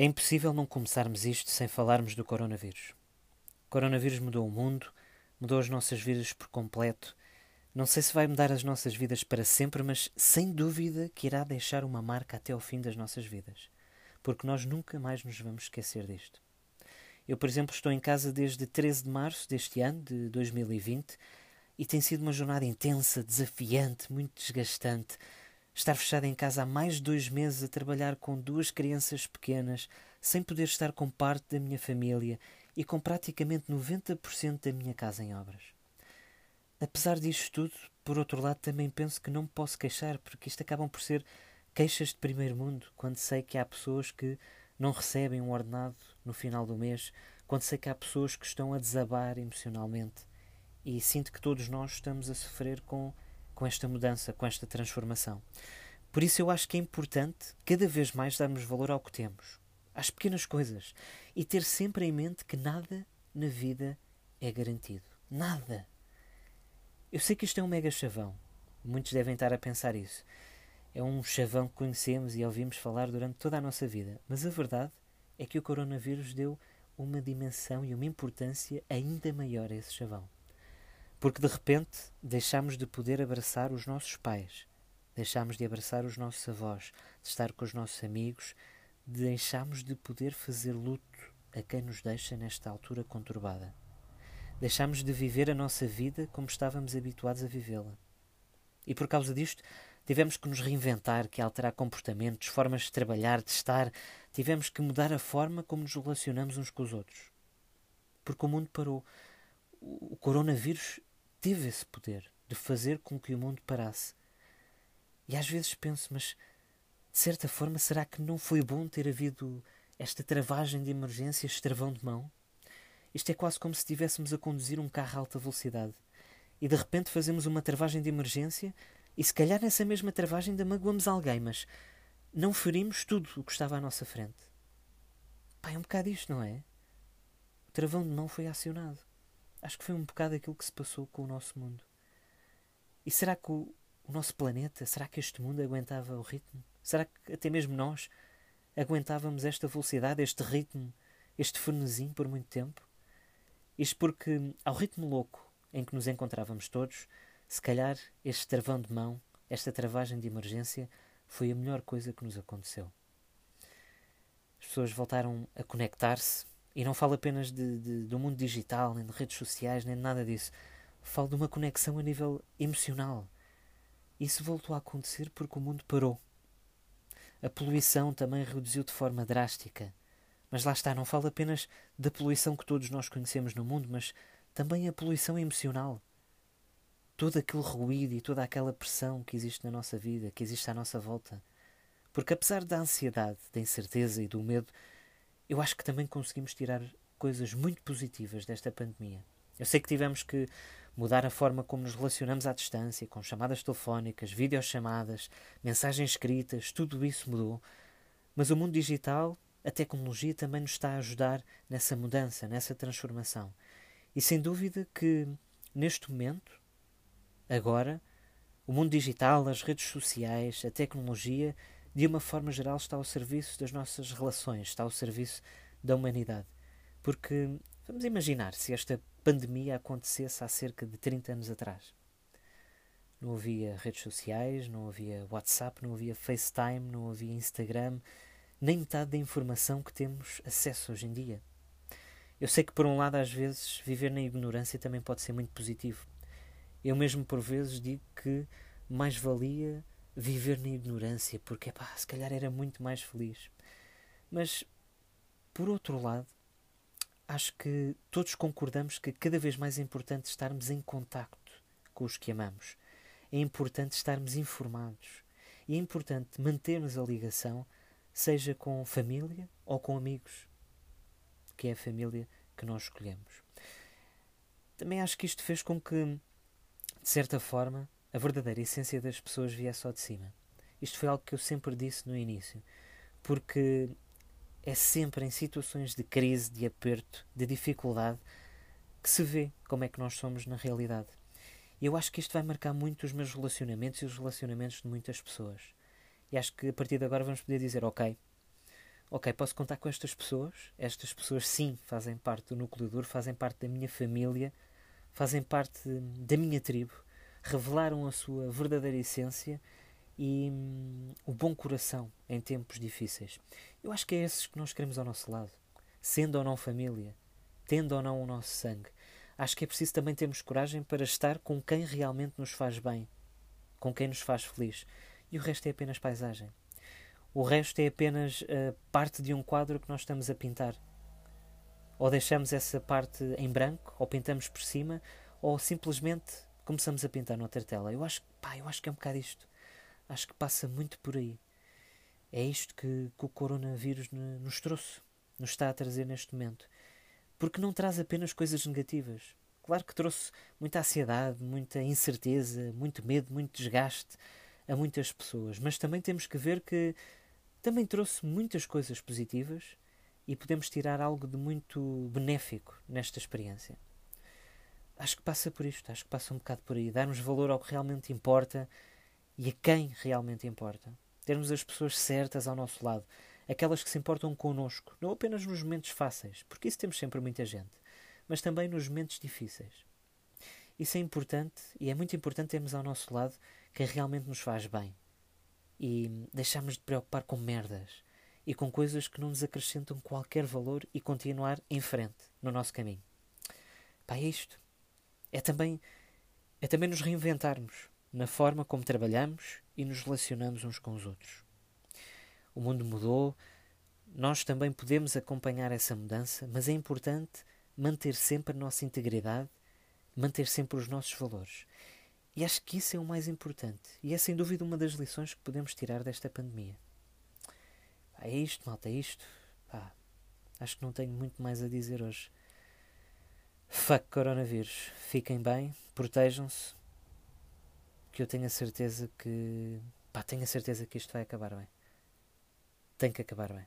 É impossível não começarmos isto sem falarmos do coronavírus. O coronavírus mudou o mundo, mudou as nossas vidas por completo. Não sei se vai mudar as nossas vidas para sempre, mas sem dúvida que irá deixar uma marca até ao fim das nossas vidas. Porque nós nunca mais nos vamos esquecer disto. Eu, por exemplo, estou em casa desde 13 de março deste ano, de 2020, e tem sido uma jornada intensa, desafiante, muito desgastante Estar fechado em casa há mais de dois meses a trabalhar com duas crianças pequenas, sem poder estar com parte da minha família e com praticamente 90% da minha casa em obras. Apesar disto tudo, por outro lado, também penso que não me posso queixar, porque isto acabam por ser queixas de primeiro mundo, quando sei que há pessoas que não recebem um ordenado no final do mês, quando sei que há pessoas que estão a desabar emocionalmente. E sinto que todos nós estamos a sofrer com com esta mudança, com esta transformação. Por isso eu acho que é importante cada vez mais darmos valor ao que temos, às pequenas coisas, e ter sempre em mente que nada na vida é garantido. Nada. Eu sei que isto é um mega chavão. Muitos devem estar a pensar isso. É um chavão que conhecemos e ouvimos falar durante toda a nossa vida. Mas a verdade é que o coronavírus deu uma dimensão e uma importância ainda maior a esse chavão. Porque de repente deixamos de poder abraçar os nossos pais, deixamos de abraçar os nossos avós, de estar com os nossos amigos, deixamos de poder fazer luto a quem nos deixa nesta altura conturbada. Deixamos de viver a nossa vida como estávamos habituados a vivê-la. E por causa disto, tivemos que nos reinventar, que alterar comportamentos, formas de trabalhar, de estar, tivemos que mudar a forma como nos relacionamos uns com os outros. Porque o mundo parou. O coronavírus teve esse poder de fazer com que o mundo parasse. E às vezes penso, mas de certa forma, será que não foi bom ter havido esta travagem de emergência, este travão de mão? Isto é quase como se estivéssemos a conduzir um carro a alta velocidade e de repente fazemos uma travagem de emergência e se calhar nessa mesma travagem ainda magoamos alguém, mas não ferimos tudo o que estava à nossa frente. Pá, é um bocado isto, não é? O travão de mão foi acionado. Acho que foi um bocado aquilo que se passou com o nosso mundo. E será que o, o nosso planeta, será que este mundo aguentava o ritmo? Será que até mesmo nós aguentávamos esta velocidade, este ritmo, este frenesim por muito tempo? Isto porque, ao ritmo louco em que nos encontrávamos todos, se calhar este travão de mão, esta travagem de emergência, foi a melhor coisa que nos aconteceu. As pessoas voltaram a conectar-se e não falo apenas de, de, do mundo digital, nem de redes sociais, nem de nada disso. Falo de uma conexão a nível emocional. Isso voltou a acontecer porque o mundo parou. A poluição também reduziu de forma drástica. Mas lá está, não falo apenas da poluição que todos nós conhecemos no mundo, mas também a poluição emocional. Todo aquele ruído e toda aquela pressão que existe na nossa vida, que existe à nossa volta. Porque apesar da ansiedade, da incerteza e do medo, eu acho que também conseguimos tirar coisas muito positivas desta pandemia. Eu sei que tivemos que mudar a forma como nos relacionamos à distância, com chamadas telefónicas, videochamadas, mensagens escritas, tudo isso mudou. Mas o mundo digital, a tecnologia também nos está a ajudar nessa mudança, nessa transformação. E sem dúvida que neste momento, agora, o mundo digital, as redes sociais, a tecnologia de uma forma geral, está ao serviço das nossas relações, está ao serviço da humanidade. Porque vamos imaginar se esta pandemia acontecesse há cerca de 30 anos atrás. Não havia redes sociais, não havia WhatsApp, não havia FaceTime, não havia Instagram, nem metade da informação que temos acesso hoje em dia. Eu sei que, por um lado, às vezes, viver na ignorância também pode ser muito positivo. Eu mesmo, por vezes, digo que mais valia viver na ignorância, porque pá, se calhar era muito mais feliz. Mas, por outro lado, acho que todos concordamos que cada vez mais é importante estarmos em contacto com os que amamos. É importante estarmos informados. E é importante mantermos a ligação, seja com família ou com amigos, que é a família que nós escolhemos. Também acho que isto fez com que, de certa forma, a verdadeira essência das pessoas viesse só de cima. Isto foi algo que eu sempre disse no início, porque é sempre em situações de crise, de aperto, de dificuldade, que se vê como é que nós somos na realidade. E eu acho que isto vai marcar muito os meus relacionamentos e os relacionamentos de muitas pessoas. E acho que a partir de agora vamos poder dizer: ok, ok, posso contar com estas pessoas, estas pessoas sim fazem parte do núcleo duro, fazem parte da minha família, fazem parte da minha tribo, revelaram a sua verdadeira essência e hum, o bom coração em tempos difíceis. Eu acho que é esses que nós queremos ao nosso lado, sendo ou não família, tendo ou não o nosso sangue. Acho que é preciso também termos coragem para estar com quem realmente nos faz bem, com quem nos faz feliz. E o resto é apenas paisagem. O resto é apenas uh, parte de um quadro que nós estamos a pintar. Ou deixamos essa parte em branco, ou pintamos por cima, ou simplesmente começamos a pintar noutra tela. Eu acho, pá, eu acho que é um bocado isto. Acho que passa muito por aí. É isto que, que o coronavírus nos trouxe, nos está a trazer neste momento. Porque não traz apenas coisas negativas. Claro que trouxe muita ansiedade, muita incerteza, muito medo, muito desgaste a muitas pessoas, mas também temos que ver que também trouxe muitas coisas positivas e podemos tirar algo de muito benéfico nesta experiência. Acho que passa por isto, acho que passa um bocado por aí. Darmos valor ao que realmente importa e a quem realmente importa. Termos as pessoas certas ao nosso lado, aquelas que se importam connosco, não apenas nos momentos fáceis, porque isso temos sempre muita gente, mas também nos momentos difíceis. Isso é importante e é muito importante termos ao nosso lado quem realmente nos faz bem, e deixarmos de preocupar com merdas e com coisas que não nos acrescentam qualquer valor e continuar em frente no nosso caminho. Pá, é isto. É também, é também nos reinventarmos na forma como trabalhamos e nos relacionamos uns com os outros. O mundo mudou, nós também podemos acompanhar essa mudança, mas é importante manter sempre a nossa integridade, manter sempre os nossos valores. E acho que isso é o mais importante. E é sem dúvida uma das lições que podemos tirar desta pandemia. é isto, malta, é isto. Pá, acho que não tenho muito mais a dizer hoje. Fuck coronavírus. Fiquem bem, protejam-se. Que eu tenho a certeza que. Pá, tenho a certeza que isto vai acabar bem. Tem que acabar bem.